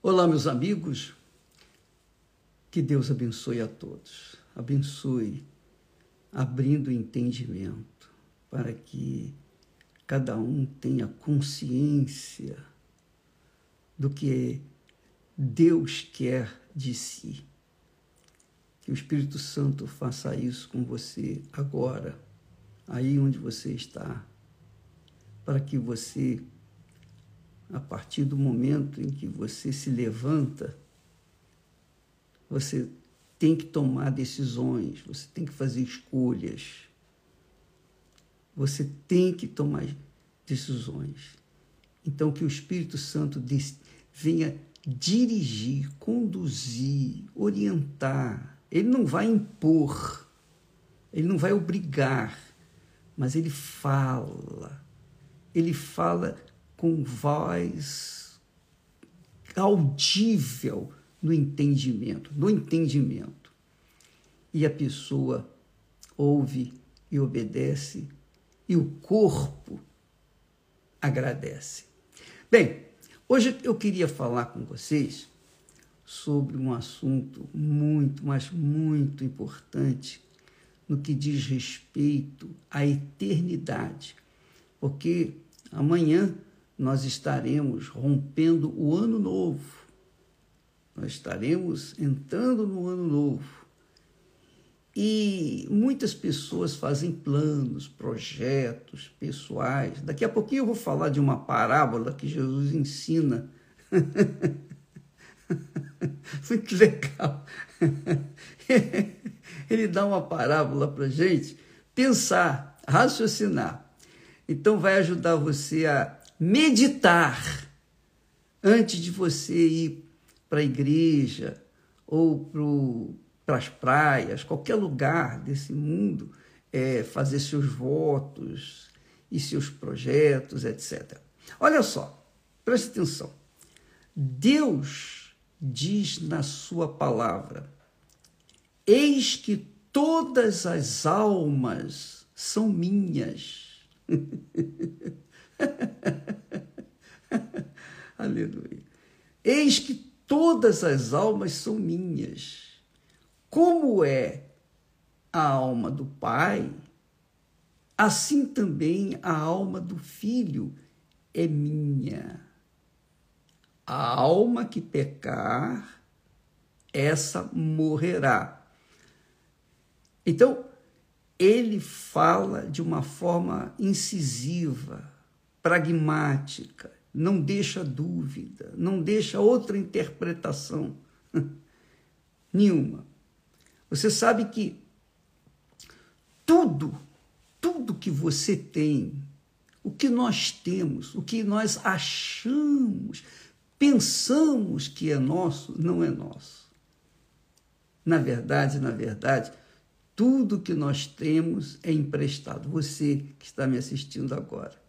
Olá, meus amigos. Que Deus abençoe a todos. Abençoe, abrindo entendimento para que cada um tenha consciência do que Deus quer de si. Que o Espírito Santo faça isso com você agora, aí onde você está, para que você a partir do momento em que você se levanta, você tem que tomar decisões, você tem que fazer escolhas, você tem que tomar decisões. Então, que o Espírito Santo venha dirigir, conduzir, orientar. Ele não vai impor, ele não vai obrigar, mas ele fala. Ele fala com voz audível no entendimento, no entendimento. E a pessoa ouve e obedece, e o corpo agradece. Bem, hoje eu queria falar com vocês sobre um assunto muito, mas muito importante no que diz respeito à eternidade. Porque amanhã nós estaremos rompendo o ano novo. Nós estaremos entrando no ano novo. E muitas pessoas fazem planos, projetos pessoais. Daqui a pouquinho eu vou falar de uma parábola que Jesus ensina. Muito legal. Ele dá uma parábola para gente pensar, raciocinar. Então vai ajudar você a meditar antes de você ir para a igreja ou para as praias, qualquer lugar desse mundo, é, fazer seus votos e seus projetos, etc. Olha só, preste atenção. Deus diz na sua palavra: Eis que todas as almas são minhas. Aleluia. Eis que todas as almas são minhas. Como é a alma do Pai, assim também a alma do Filho é minha. A alma que pecar, essa morrerá. Então, ele fala de uma forma incisiva, pragmática, não deixa dúvida, não deixa outra interpretação nenhuma. Você sabe que tudo, tudo que você tem, o que nós temos, o que nós achamos, pensamos que é nosso, não é nosso. Na verdade, na verdade, tudo que nós temos é emprestado. Você que está me assistindo agora.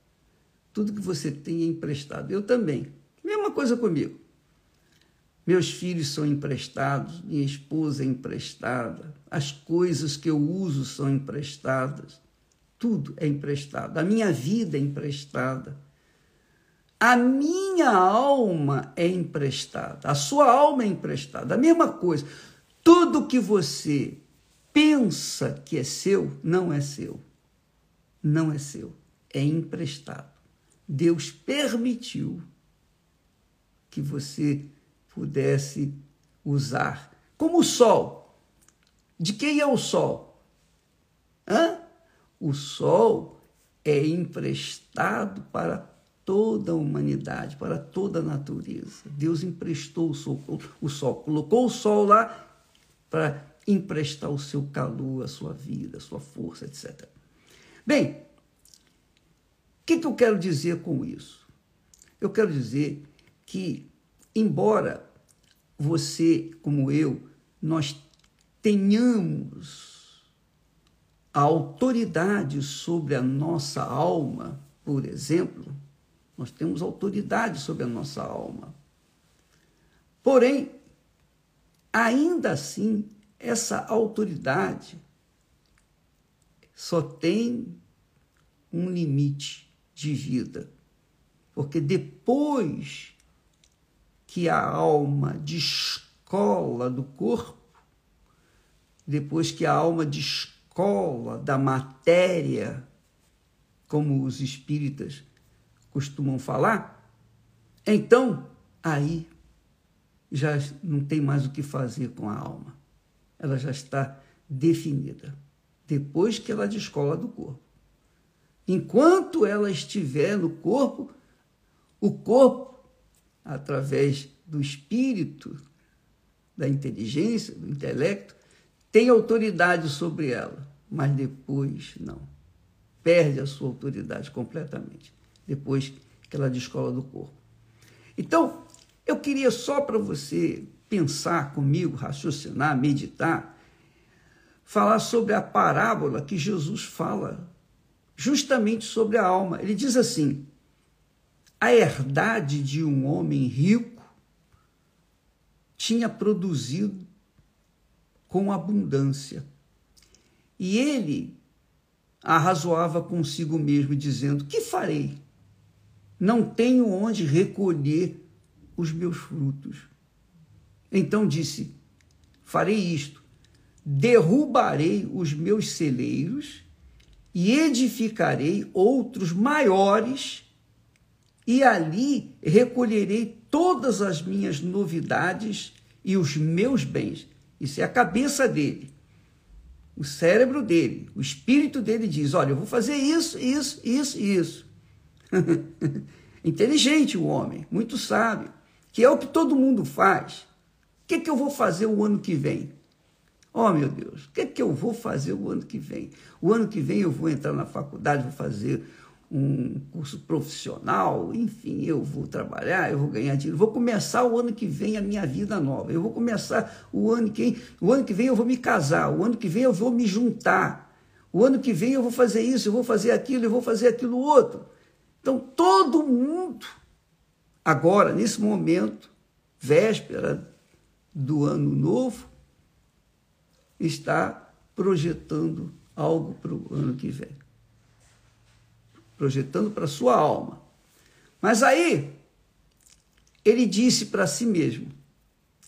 Tudo que você tem é emprestado. Eu também. Mesma coisa comigo. Meus filhos são emprestados, minha esposa é emprestada, as coisas que eu uso são emprestadas, tudo é emprestado. A minha vida é emprestada. A minha alma é emprestada, a sua alma é emprestada. A mesma coisa. Tudo que você pensa que é seu, não é seu. Não é seu. É emprestado. Deus permitiu que você pudesse usar. Como o sol. De quem é o sol? Hã? O sol é emprestado para toda a humanidade, para toda a natureza. Deus emprestou o sol, o sol colocou o sol lá para emprestar o seu calor, a sua vida, a sua força, etc. Bem, que, que eu quero dizer com isso? Eu quero dizer que, embora você, como eu, nós tenhamos a autoridade sobre a nossa alma, por exemplo, nós temos autoridade sobre a nossa alma. Porém, ainda assim, essa autoridade só tem um limite de vida. Porque depois que a alma descola do corpo, depois que a alma descola da matéria, como os espíritas costumam falar, então aí já não tem mais o que fazer com a alma. Ela já está definida, depois que ela descola do corpo. Enquanto ela estiver no corpo, o corpo, através do espírito, da inteligência, do intelecto, tem autoridade sobre ela, mas depois não. Perde a sua autoridade completamente, depois que ela descola do corpo. Então, eu queria só para você pensar comigo, raciocinar, meditar, falar sobre a parábola que Jesus fala justamente sobre a alma. Ele diz assim: a herdade de um homem rico tinha produzido com abundância. E ele arrazoava consigo mesmo, dizendo: Que farei? Não tenho onde recolher os meus frutos. Então disse: Farei isto: derrubarei os meus celeiros e edificarei outros maiores, e ali recolherei todas as minhas novidades e os meus bens. Isso é a cabeça dele. O cérebro dele, o espírito dele diz: Olha, eu vou fazer isso, isso, isso isso. Inteligente o homem, muito sábio, que é o que todo mundo faz. O que, é que eu vou fazer o ano que vem? Oh, meu Deus, o que, é que eu vou fazer o ano que vem? O ano que vem eu vou entrar na faculdade, vou fazer um curso profissional, enfim, eu vou trabalhar, eu vou ganhar dinheiro, vou começar o ano que vem a minha vida nova. Eu vou começar o ano que vem, o ano que vem eu vou me casar, o ano que vem eu vou me juntar. O ano que vem eu vou fazer isso, eu vou fazer aquilo, eu vou fazer aquilo outro. Então todo mundo agora nesse momento, véspera do ano novo, está projetando algo para o ano que vem. Projetando para a sua alma. Mas aí, ele disse para si mesmo,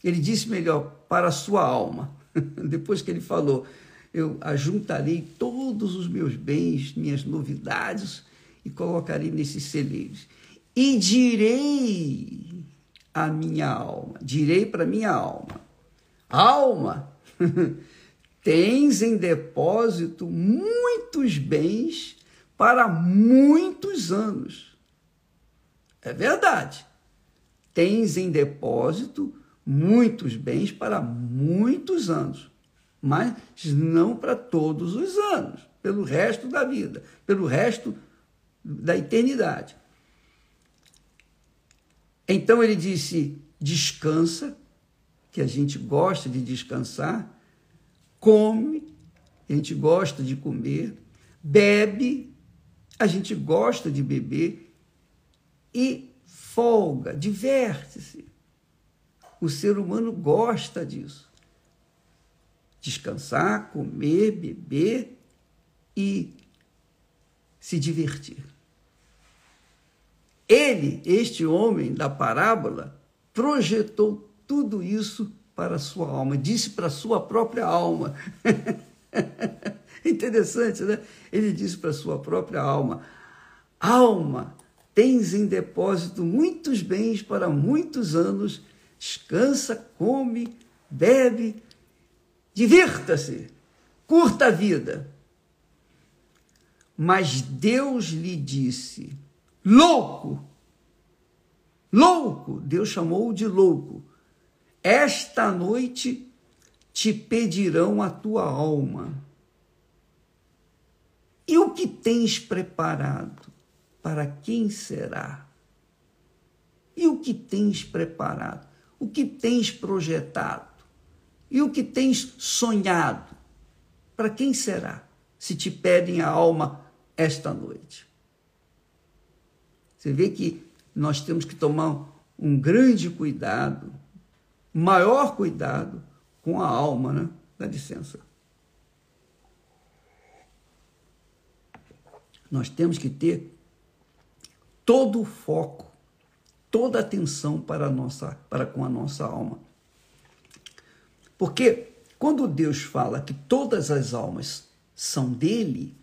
ele disse melhor, para a sua alma, depois que ele falou, eu ajuntarei todos os meus bens, minhas novidades e colocarei nesses celeiros. E direi à minha alma, direi para minha alma, alma, tens em depósito muitos bens para muitos anos. É verdade. Tens em depósito muitos bens para muitos anos, mas não para todos os anos, pelo resto da vida, pelo resto da eternidade. Então ele disse: descansa, que a gente gosta de descansar, come, a gente gosta de comer, bebe, a gente gosta de beber e folga, diverte-se. O ser humano gosta disso. Descansar, comer, beber e se divertir. Ele, este homem da parábola, projetou tudo isso para a sua alma, disse para a sua própria alma. Interessante, né? Ele disse para a sua própria alma: Alma, tens em depósito muitos bens para muitos anos, descansa, come, bebe, divirta-se, curta a vida. Mas Deus lhe disse: Louco! Louco! Deus chamou-o de louco. Esta noite te pedirão a tua alma. E o que tens preparado? Para quem será? E o que tens preparado? O que tens projetado? E o que tens sonhado? Para quem será? Se te pedem a alma esta noite. Você vê que nós temos que tomar um grande cuidado maior cuidado com a alma, né? Dá licença. Nós temos que ter todo o foco, toda a atenção para, a nossa, para com a nossa alma. Porque quando Deus fala que todas as almas são dele,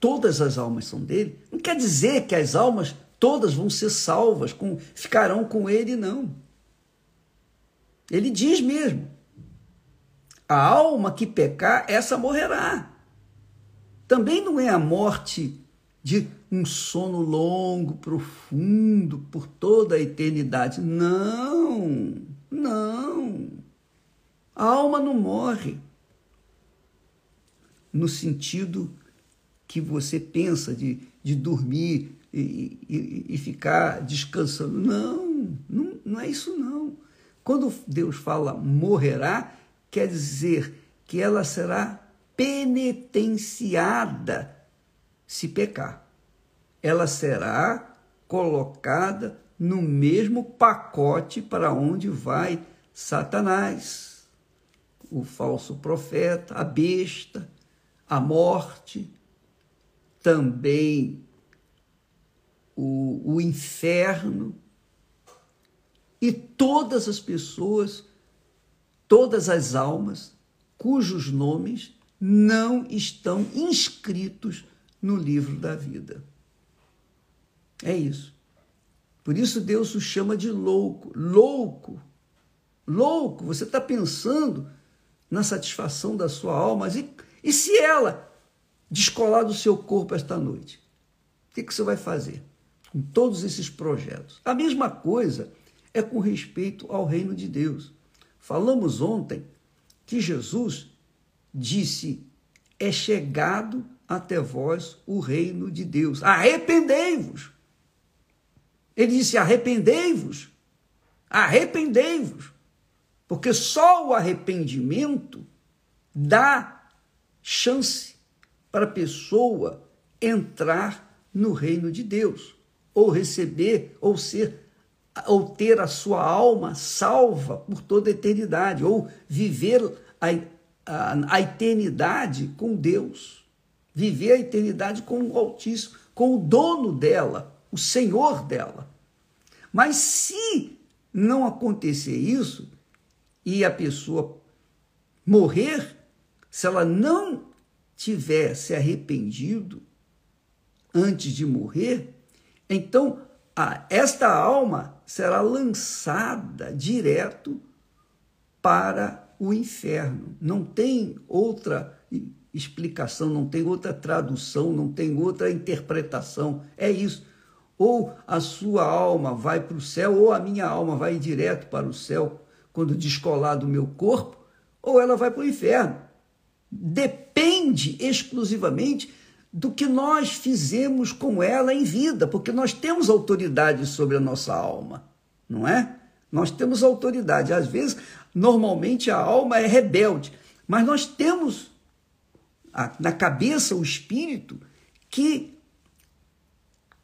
todas as almas são dele, não quer dizer que as almas todas vão ser salvas, com, ficarão com ele, não. Ele diz mesmo: a alma que pecar, essa morrerá. Também não é a morte de um sono longo, profundo, por toda a eternidade. Não, não. A alma não morre no sentido que você pensa de, de dormir e, e, e ficar descansando. Não, não, não é isso não. Quando Deus fala morrerá, quer dizer que ela será penitenciada se pecar. Ela será colocada no mesmo pacote para onde vai Satanás, o falso profeta, a besta, a morte, também o, o inferno e todas as pessoas, todas as almas cujos nomes não estão inscritos no livro da vida. É isso. Por isso Deus o chama de louco. Louco. Louco. Você está pensando na satisfação da sua alma. E, e se ela descolar do seu corpo esta noite? O que, que você vai fazer com todos esses projetos? A mesma coisa é com respeito ao reino de Deus. Falamos ontem que Jesus disse: É chegado até vós o reino de Deus. Arrependei-vos. Ele disse: Arrependei-vos. Arrependei-vos. Porque só o arrependimento dá chance para a pessoa entrar no reino de Deus, ou receber, ou ser ou ter a sua alma salva por toda a eternidade, ou viver a, a, a eternidade com Deus, viver a eternidade com o Altíssimo, com o dono dela, o Senhor dela. Mas se não acontecer isso e a pessoa morrer, se ela não tiver se arrependido antes de morrer, então esta alma será lançada direto para o inferno. Não tem outra explicação, não tem outra tradução, não tem outra interpretação. É isso. Ou a sua alma vai para o céu, ou a minha alma vai direto para o céu quando descolar do meu corpo, ou ela vai para o inferno. Depende exclusivamente do que nós fizemos com ela em vida, porque nós temos autoridade sobre a nossa alma, não é? Nós temos autoridade. Às vezes, normalmente a alma é rebelde, mas nós temos na cabeça o espírito que,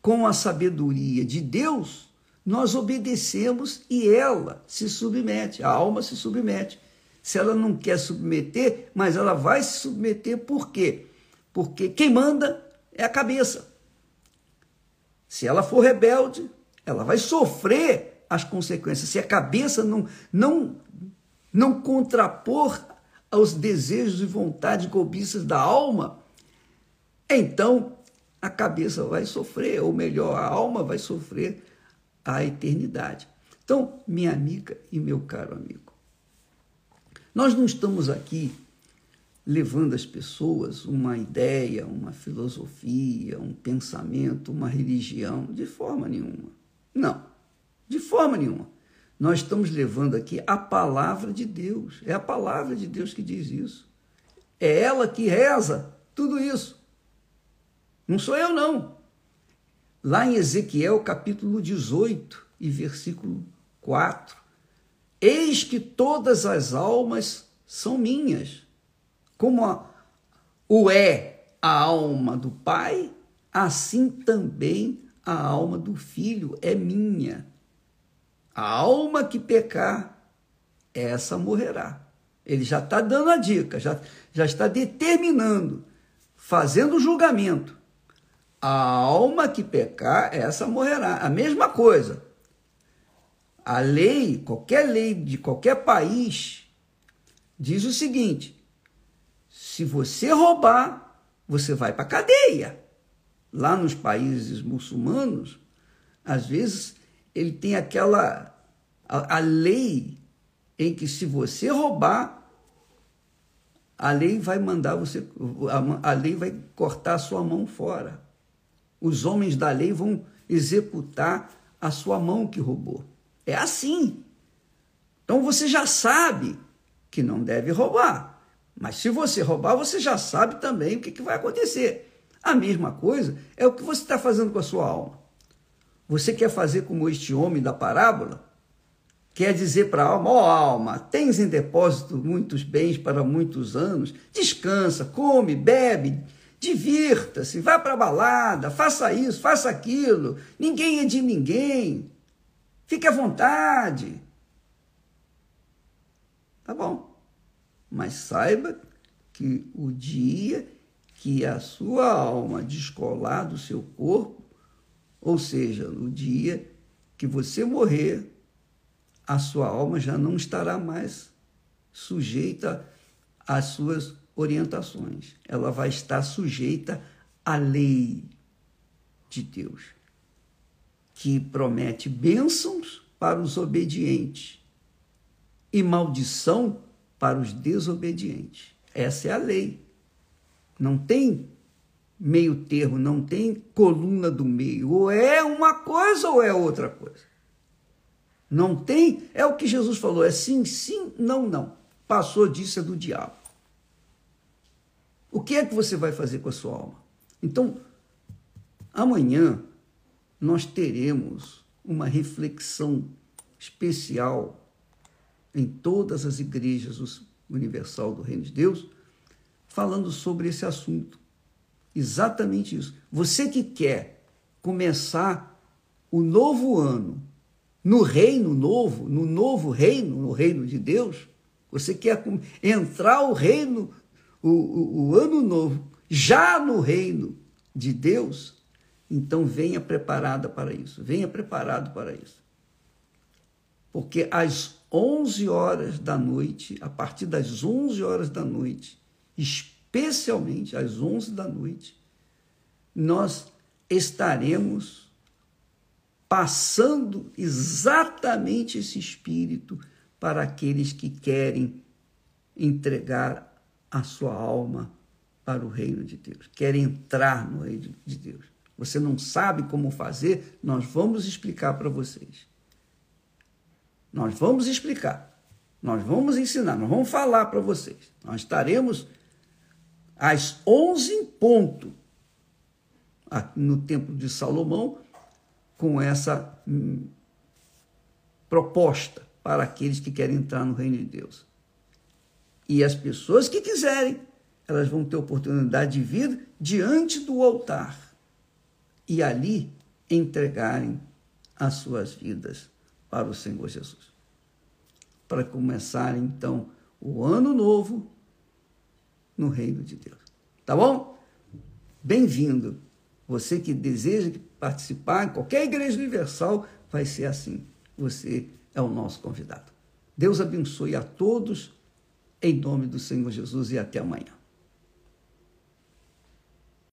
com a sabedoria de Deus, nós obedecemos e ela se submete, a alma se submete. Se ela não quer submeter, mas ela vai se submeter por quê? Porque quem manda é a cabeça. Se ela for rebelde, ela vai sofrer as consequências. Se a cabeça não, não, não contrapor aos desejos e vontades e cobiças da alma, então a cabeça vai sofrer, ou melhor, a alma vai sofrer a eternidade. Então, minha amiga e meu caro amigo, nós não estamos aqui levando às pessoas uma ideia, uma filosofia, um pensamento, uma religião, de forma nenhuma. Não, de forma nenhuma. Nós estamos levando aqui a palavra de Deus. É a palavra de Deus que diz isso. É ela que reza tudo isso. Não sou eu, não. Lá em Ezequiel, capítulo 18 e versículo 4. Eis que todas as almas são minhas como a, o é a alma do Pai, assim também a alma do Filho é minha. A alma que pecar, essa morrerá. Ele já está dando a dica, já, já está determinando, fazendo o julgamento. A alma que pecar, essa morrerá. A mesma coisa. A lei, qualquer lei de qualquer país, diz o seguinte: se você roubar, você vai para a cadeia. Lá nos países muçulmanos, às vezes, ele tem aquela a, a lei em que se você roubar, a lei vai mandar você, a, a lei vai cortar a sua mão fora. Os homens da lei vão executar a sua mão que roubou. É assim. Então você já sabe que não deve roubar. Mas se você roubar, você já sabe também o que, que vai acontecer. A mesma coisa é o que você está fazendo com a sua alma. Você quer fazer como este homem da parábola? Quer dizer para a alma, ó oh, alma, tens em depósito muitos bens para muitos anos, descansa, come, bebe, divirta-se, vá para a balada, faça isso, faça aquilo, ninguém é de ninguém, fique à vontade. Tá bom, mas saiba que o dia que a sua alma descolar do seu corpo, ou seja, no dia que você morrer, a sua alma já não estará mais sujeita às suas orientações. Ela vai estar sujeita à lei de Deus, que promete bênçãos para os obedientes e maldição para os desobedientes. Essa é a lei. Não tem meio termo, não tem coluna do meio. Ou é uma coisa ou é outra coisa. Não tem, é o que Jesus falou, é sim, sim, não, não. Passou disso é do diabo. O que é que você vai fazer com a sua alma? Então, amanhã nós teremos uma reflexão especial em todas as igrejas universal do Reino de Deus, falando sobre esse assunto. Exatamente isso. Você que quer começar o novo ano no reino novo, no novo reino, no reino de Deus, você quer entrar o reino, o, o, o ano novo, já no reino de Deus, então venha preparada para isso, venha preparado para isso. Porque às 11 horas da noite, a partir das 11 horas da noite, especialmente às 11 da noite, nós estaremos passando exatamente esse espírito para aqueles que querem entregar a sua alma para o reino de Deus, querem entrar no reino de Deus. Você não sabe como fazer? Nós vamos explicar para vocês. Nós vamos explicar. Nós vamos ensinar, nós vamos falar para vocês. Nós estaremos às 11 em ponto no templo de Salomão com essa hum, proposta para aqueles que querem entrar no reino de Deus. E as pessoas que quiserem, elas vão ter oportunidade de vir diante do altar e ali entregarem as suas vidas para o Senhor Jesus. Para começarem então o ano novo no reino de Deus. Tá bom? Bem-vindo. Você que deseja participar, em qualquer igreja universal, vai ser assim. Você é o nosso convidado. Deus abençoe a todos, em nome do Senhor Jesus, e até amanhã.